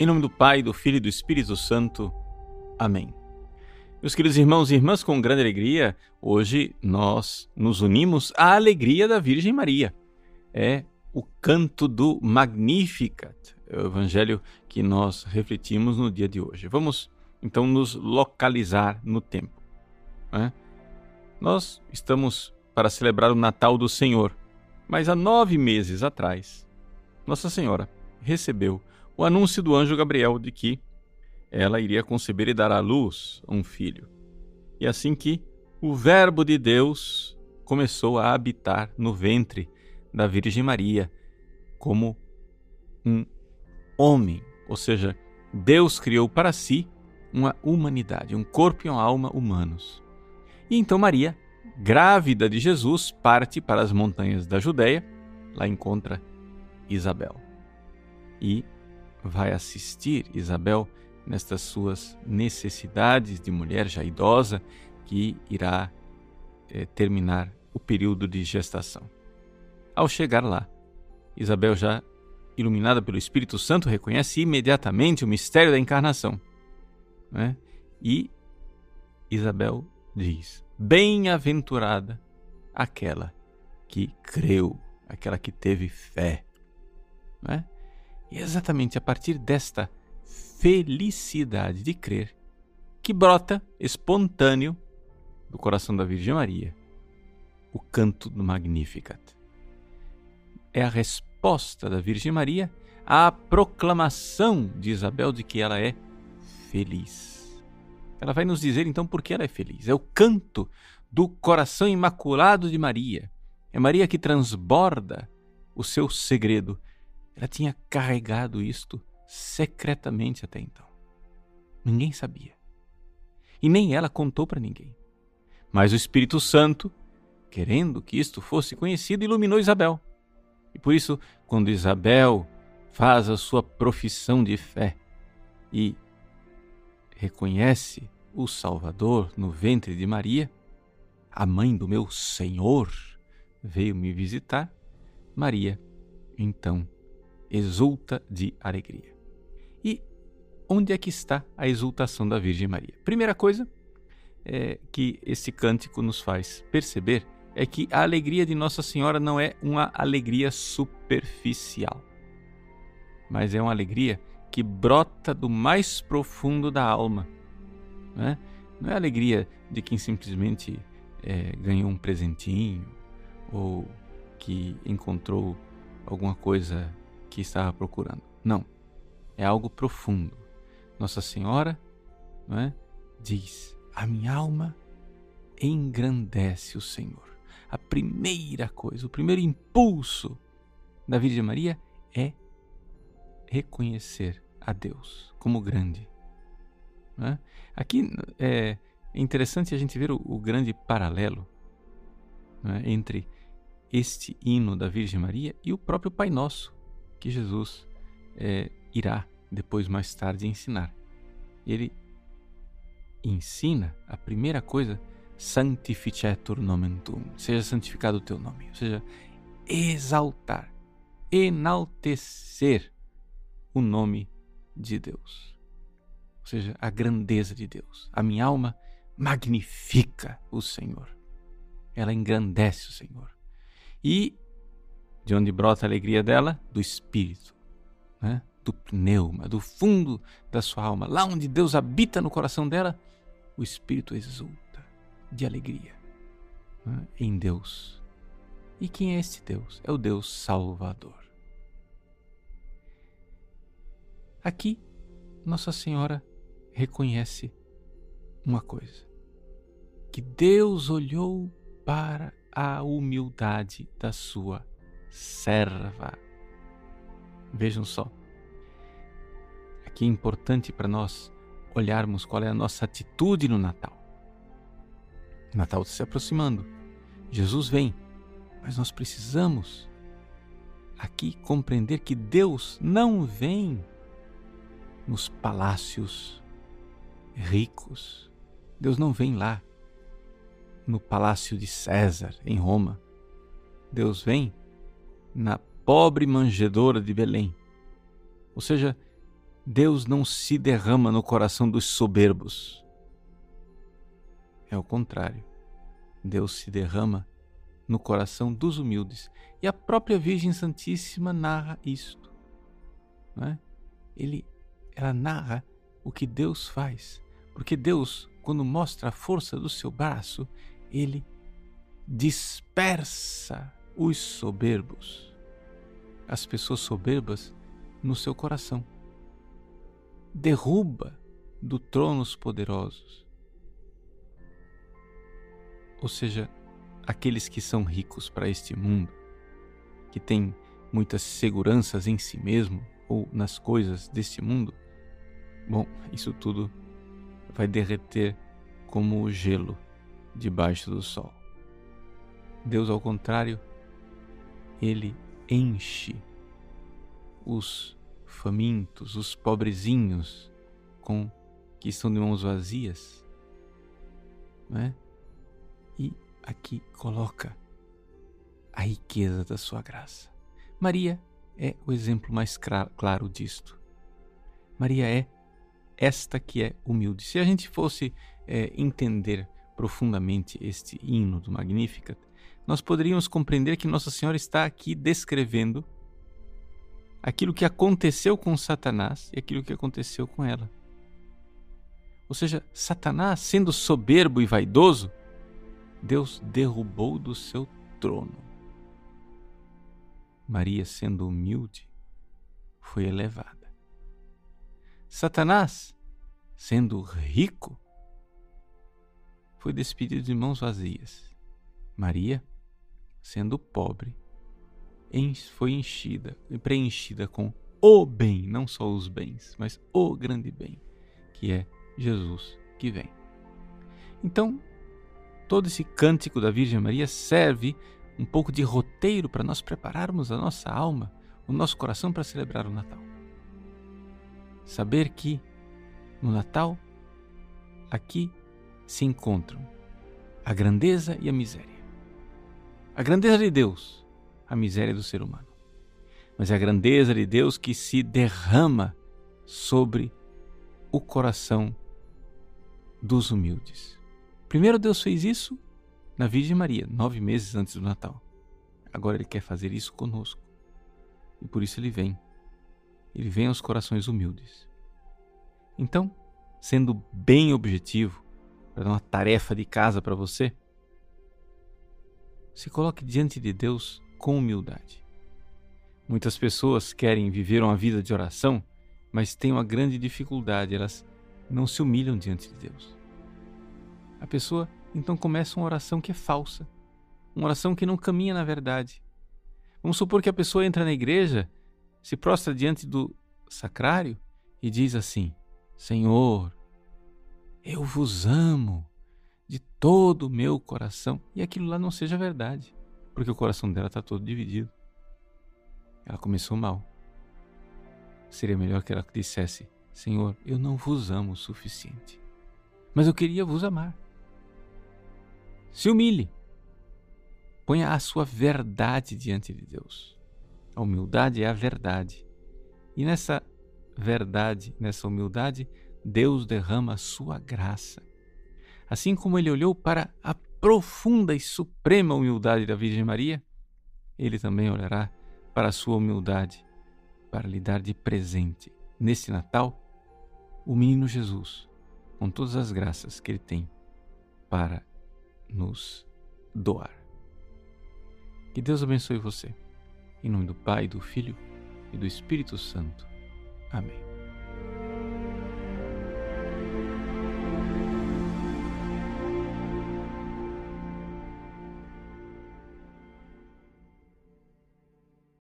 Em nome do Pai, do Filho e do Espírito Santo. Amém. Meus queridos irmãos e irmãs, com grande alegria, hoje nós nos unimos à alegria da Virgem Maria. É o canto do Magnificat, é o evangelho que nós refletimos no dia de hoje. Vamos então nos localizar no tempo. Né? Nós estamos para celebrar o Natal do Senhor, mas há nove meses atrás, Nossa Senhora recebeu o anúncio do anjo Gabriel de que ela iria conceber e dar à luz um filho. E assim que o Verbo de Deus começou a habitar no ventre da Virgem Maria como um homem, ou seja, Deus criou para si uma humanidade, um corpo e uma alma humanos. E então Maria, grávida de Jesus, parte para as montanhas da Judéia, lá encontra Isabel. E vai assistir Isabel nestas suas necessidades de mulher já idosa que irá é, terminar o período de gestação. Ao chegar lá, Isabel, já iluminada pelo Espírito Santo, reconhece imediatamente o mistério da encarnação. Né? E Isabel diz: Bem-aventurada aquela que creu, aquela que teve fé. Né? E é exatamente a partir desta felicidade de crer que brota espontâneo do coração da Virgem Maria o canto do Magnificat. É a resposta da Virgem Maria à proclamação de Isabel de que ela é feliz. Ela vai nos dizer então por que ela é feliz. É o canto do coração imaculado de Maria. É Maria que transborda o seu segredo ela tinha carregado isto secretamente até então. Ninguém sabia. E nem ela contou para ninguém. Mas o Espírito Santo, querendo que isto fosse conhecido, iluminou Isabel. E por isso, quando Isabel faz a sua profissão de fé e reconhece o Salvador no ventre de Maria, a mãe do meu Senhor veio me visitar, Maria então exulta de alegria. E onde é que está a exultação da Virgem Maria? Primeira coisa é, que esse cântico nos faz perceber é que a alegria de Nossa Senhora não é uma alegria superficial, mas é uma alegria que brota do mais profundo da alma. Não é, não é a alegria de quem simplesmente é, ganhou um presentinho ou que encontrou alguma coisa que estava procurando. Não. É algo profundo. Nossa Senhora não é? diz: A minha alma engrandece o Senhor. A primeira coisa, o primeiro impulso da Virgem Maria é reconhecer a Deus como grande. É? Aqui é interessante a gente ver o, o grande paralelo é? entre este hino da Virgem Maria e o próprio Pai Nosso que Jesus é, irá depois mais tarde ensinar. Ele ensina a primeira coisa, sanctificetur nomen tuum, seja santificado o teu nome, ou seja, exaltar, enaltecer o nome de Deus. Ou seja, a grandeza de Deus. A minha alma magnifica o Senhor. Ela engrandece o Senhor. E de onde brota a alegria dela? Do espírito, né? do pneuma, do fundo da sua alma. Lá onde Deus habita no coração dela, o espírito exulta de alegria né? em Deus. E quem é este Deus? É o Deus Salvador. Aqui, Nossa Senhora reconhece uma coisa: que Deus olhou para a humildade da sua serva. Vejam só. Aqui é importante para nós olharmos qual é a nossa atitude no Natal. O Natal está se aproximando. Jesus vem, mas nós precisamos aqui compreender que Deus não vem nos palácios ricos. Deus não vem lá no palácio de César, em Roma. Deus vem na pobre manjedoura de Belém. Ou seja, Deus não se derrama no coração dos soberbos. É o contrário. Deus se derrama no coração dos humildes. E a própria Virgem Santíssima narra isto. Não é? Ele, ela narra o que Deus faz. Porque Deus, quando mostra a força do seu braço, ele dispersa os soberbos, as pessoas soberbas no seu coração. Derruba do trono os poderosos. Ou seja, aqueles que são ricos para este mundo, que têm muitas seguranças em si mesmo ou nas coisas deste mundo, bom, isso tudo vai derreter como o gelo debaixo do sol. Deus, ao contrário, ele enche os famintos, os pobrezinhos com que estão de mãos vazias, né? E aqui coloca a riqueza da sua graça. Maria é o exemplo mais claro disto. Maria é esta que é humilde. Se a gente fosse é, entender profundamente este hino do Magnificat, nós poderíamos compreender que Nossa Senhora está aqui descrevendo aquilo que aconteceu com Satanás e aquilo que aconteceu com ela. Ou seja, Satanás, sendo soberbo e vaidoso, Deus derrubou do seu trono. Maria, sendo humilde, foi elevada. Satanás, sendo rico, foi despedido de mãos vazias. Maria, sendo pobre, foi enchida e preenchida com o bem, não só os bens, mas o grande bem, que é Jesus que vem. Então, todo esse cântico da Virgem Maria serve um pouco de roteiro para nós prepararmos a nossa alma, o nosso coração para celebrar o Natal. Saber que no Natal, aqui se encontram a grandeza e a miséria. A grandeza de Deus, a miséria do ser humano. Mas é a grandeza de Deus que se derrama sobre o coração dos humildes. Primeiro Deus fez isso na Virgem Maria, nove meses antes do Natal. Agora Ele quer fazer isso conosco. E por isso Ele vem. Ele vem aos corações humildes. Então, sendo bem objetivo, para dar uma tarefa de casa para você, se coloque diante de Deus com humildade. Muitas pessoas querem viver uma vida de oração, mas têm uma grande dificuldade, elas não se humilham diante de Deus. A pessoa então começa uma oração que é falsa, uma oração que não caminha na verdade. Vamos supor que a pessoa entra na igreja, se prostra diante do sacrário e diz assim: Senhor, eu vos amo todo o meu coração, e aquilo lá não seja verdade, porque o coração dela está todo dividido. Ela começou mal. Seria melhor que ela dissesse: Senhor, eu não vos amo o suficiente, mas eu queria vos amar. Se humilhe. Ponha a sua verdade diante de Deus. A humildade é a verdade. E nessa verdade, nessa humildade, Deus derrama a sua graça Assim como ele olhou para a profunda e suprema humildade da Virgem Maria, ele também olhará para a sua humildade, para lhe dar de presente, neste Natal, o menino Jesus, com todas as graças que ele tem para nos doar. Que Deus abençoe você. Em nome do Pai, do Filho e do Espírito Santo. Amém.